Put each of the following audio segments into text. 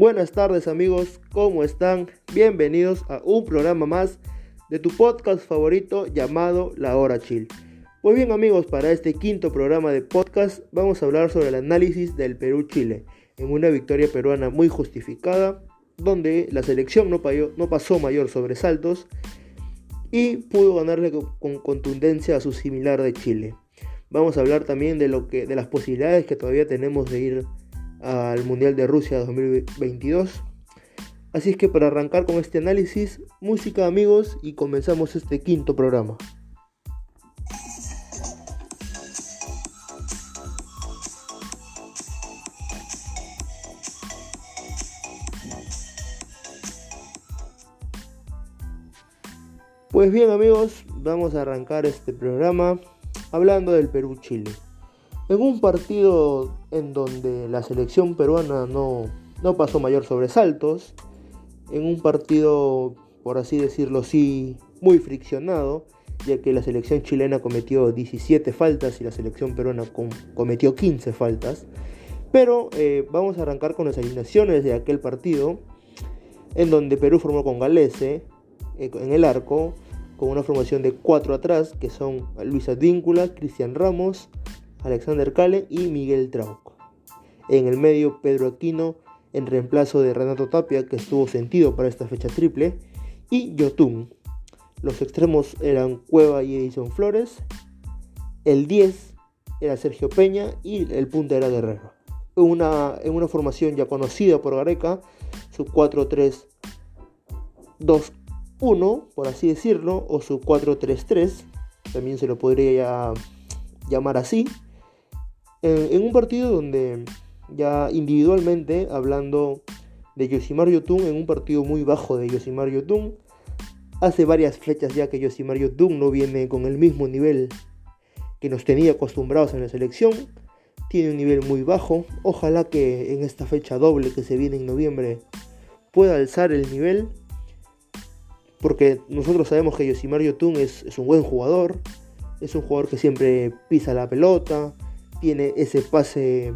Buenas tardes amigos, ¿cómo están? Bienvenidos a un programa más de tu podcast favorito llamado La Hora Chill. Pues bien amigos, para este quinto programa de podcast vamos a hablar sobre el análisis del Perú-Chile, en una victoria peruana muy justificada, donde la selección no, no pasó mayor sobresaltos y pudo ganarle con contundencia a su similar de Chile. Vamos a hablar también de, lo que, de las posibilidades que todavía tenemos de ir al Mundial de Rusia 2022. Así es que para arrancar con este análisis, música amigos y comenzamos este quinto programa. Pues bien amigos, vamos a arrancar este programa hablando del Perú-Chile. En un partido en donde la selección peruana no, no pasó mayor sobresaltos, en un partido, por así decirlo, sí, muy friccionado, ya que la selección chilena cometió 17 faltas y la selección peruana cometió 15 faltas. Pero eh, vamos a arrancar con las alineaciones de aquel partido, en donde Perú formó con Galese eh, en el arco, con una formación de 4 atrás, que son Luis Advíncula, Cristian Ramos, Alexander Cale y Miguel Trauco. En el medio, Pedro Aquino en reemplazo de Renato Tapia, que estuvo sentido para esta fecha triple, y Yotun. Los extremos eran Cueva y Edison Flores. El 10 era Sergio Peña y el punta era Guerrero. Una, en una formación ya conocida por Gareca, su 4-3-2-1, por así decirlo, o su 4-3-3, también se lo podría llamar así en, un partido donde ya individualmente, hablando de Yosimar Yotun, en un partido muy bajo de Yosimar Yotun, hace varias fechas ya que Yosimar Yotun no viene con el mismo nivel que nos tenía acostumbrados en la selección, tiene un nivel muy bajo, ojalá que en esta fecha doble que se viene en noviembre pueda alzar el nivel, porque nosotros sabemos que Yosimar Yotun es, es un buen jugador, es un jugador que siempre pisa la pelota, tiene ese pase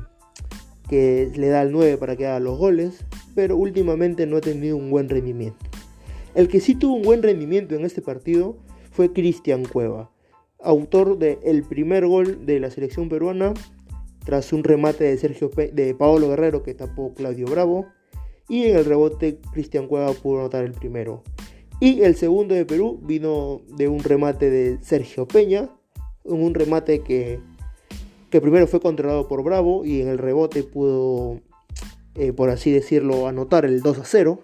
que le da al 9 para que haga los goles, pero últimamente no ha tenido un buen rendimiento. El que sí tuvo un buen rendimiento en este partido fue Cristian Cueva, autor del primer gol de la selección peruana tras un remate de Sergio de Paolo Guerrero que tapó Claudio Bravo y en el rebote Cristian Cueva pudo anotar el primero. Y el segundo de Perú vino de un remate de Sergio Peña, un remate que que primero fue controlado por Bravo y en el rebote pudo, eh, por así decirlo, anotar el 2 a 0.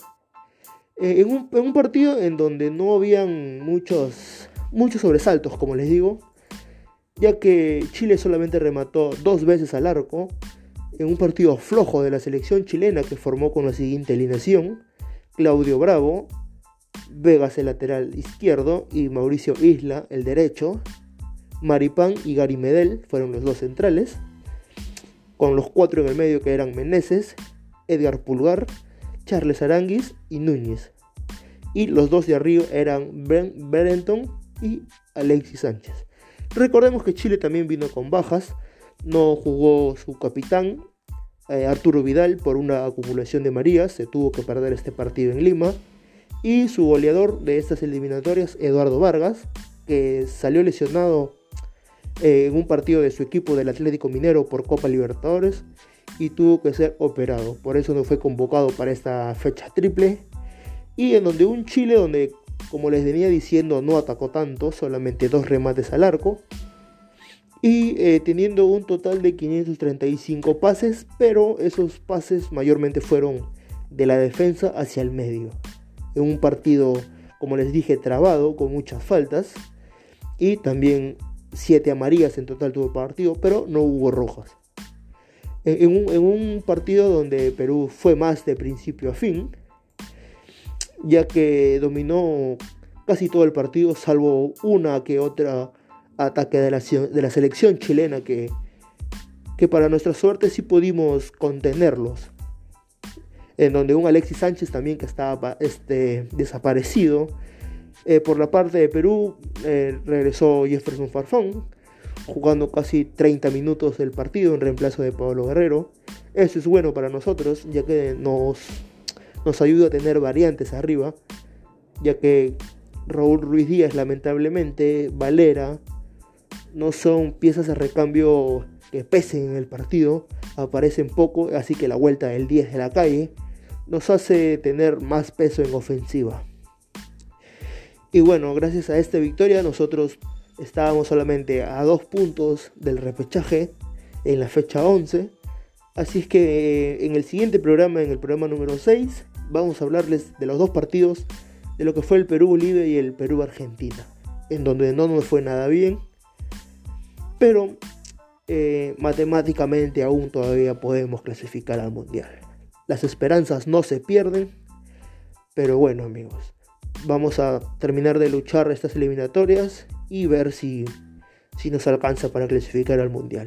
Eh, en, un, partido en donde no habían muchos, muchos sobresaltos, como les digo, ya que Chile solamente remató dos veces al arco, en un partido flojo de la selección chilena que formó con la siguiente alineación, Claudio Bravo, Vegas el lateral izquierdo y Mauricio Isla el derecho, Maripán y Gary Medel fueron los dos centrales, con los cuatro en el medio que eran Meneses, Edgar Pulgar, Charles Aranguis y Núñez. Y los dos de arriba eran Ben Berenton y Alexis Sánchez. Recordemos que Chile también vino con bajas, no jugó su capitán eh, Arturo Vidal por una acumulación de Marías, se tuvo que perder este partido en Lima, y su goleador de estas eliminatorias, Eduardo Vargas, que salió lesionado en un partido de su equipo del Atlético Minero por Copa Libertadores y tuvo que ser operado. Por eso no fue convocado para esta fecha triple. Y en donde un Chile donde, como les venía diciendo, no atacó tanto, solamente dos remates al arco. Y eh, teniendo un total de 535 pases, pero esos pases mayormente fueron de la defensa hacia el medio. En un partido, como les dije, trabado, con muchas faltas. Y también siete amarillas en total tuvo el partido, pero no hubo rojas. En, un, partido donde Perú fue más de principio a fin, ya que dominó casi todo el partido, salvo una que otra ataque de la, de la selección chilena que, que para nuestra suerte sí pudimos contenerlos. En donde un Alexis Sánchez también que estaba este, desaparecido eh, por la parte de Perú eh, regresó Jefferson Farfán, jugando casi 30 minutos del partido en reemplazo de Pablo Guerrero. Eso es bueno para nosotros, ya que nos, nos ayuda a tener variantes arriba, ya que Raúl Ruiz Díaz lamentablemente, Valera, no son piezas de recambio que pesen en el partido, aparecen poco, así que la vuelta del 10 de la calle nos hace tener más peso en ofensiva. Y bueno, gracias a esta victoria nosotros estábamos solamente a dos puntos del repechaje en la fecha 11. Así es que eh, en el siguiente programa, en el programa número 6, vamos a hablarles de los dos partidos de lo que fue el Perú-Bolivia y el Perú-Argentina, en donde no nos fue nada bien, pero eh, matemáticamente aún todavía podemos clasificar al Mundial. Las esperanzas no se pierden, pero bueno amigos, vamos a terminar de luchar estas eliminatorias y ver si, si nos alcanza para clasificar al Mundial.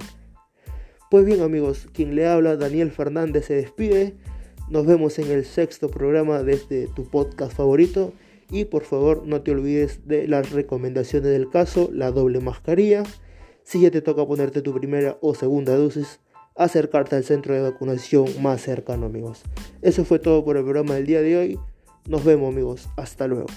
Pues bien amigos, quien le habla, Daniel Fernández, se despide. Nos vemos en el sexto programa de este tu podcast favorito. Y por favor no te olvides de las recomendaciones del caso, la doble mascarilla. Si ya te toca ponerte tu primera o segunda dosis, acercarte al centro de vacunación más cercano amigos. Eso fue todo por el programa del día de hoy. Nos vemos amigos. Hasta luego.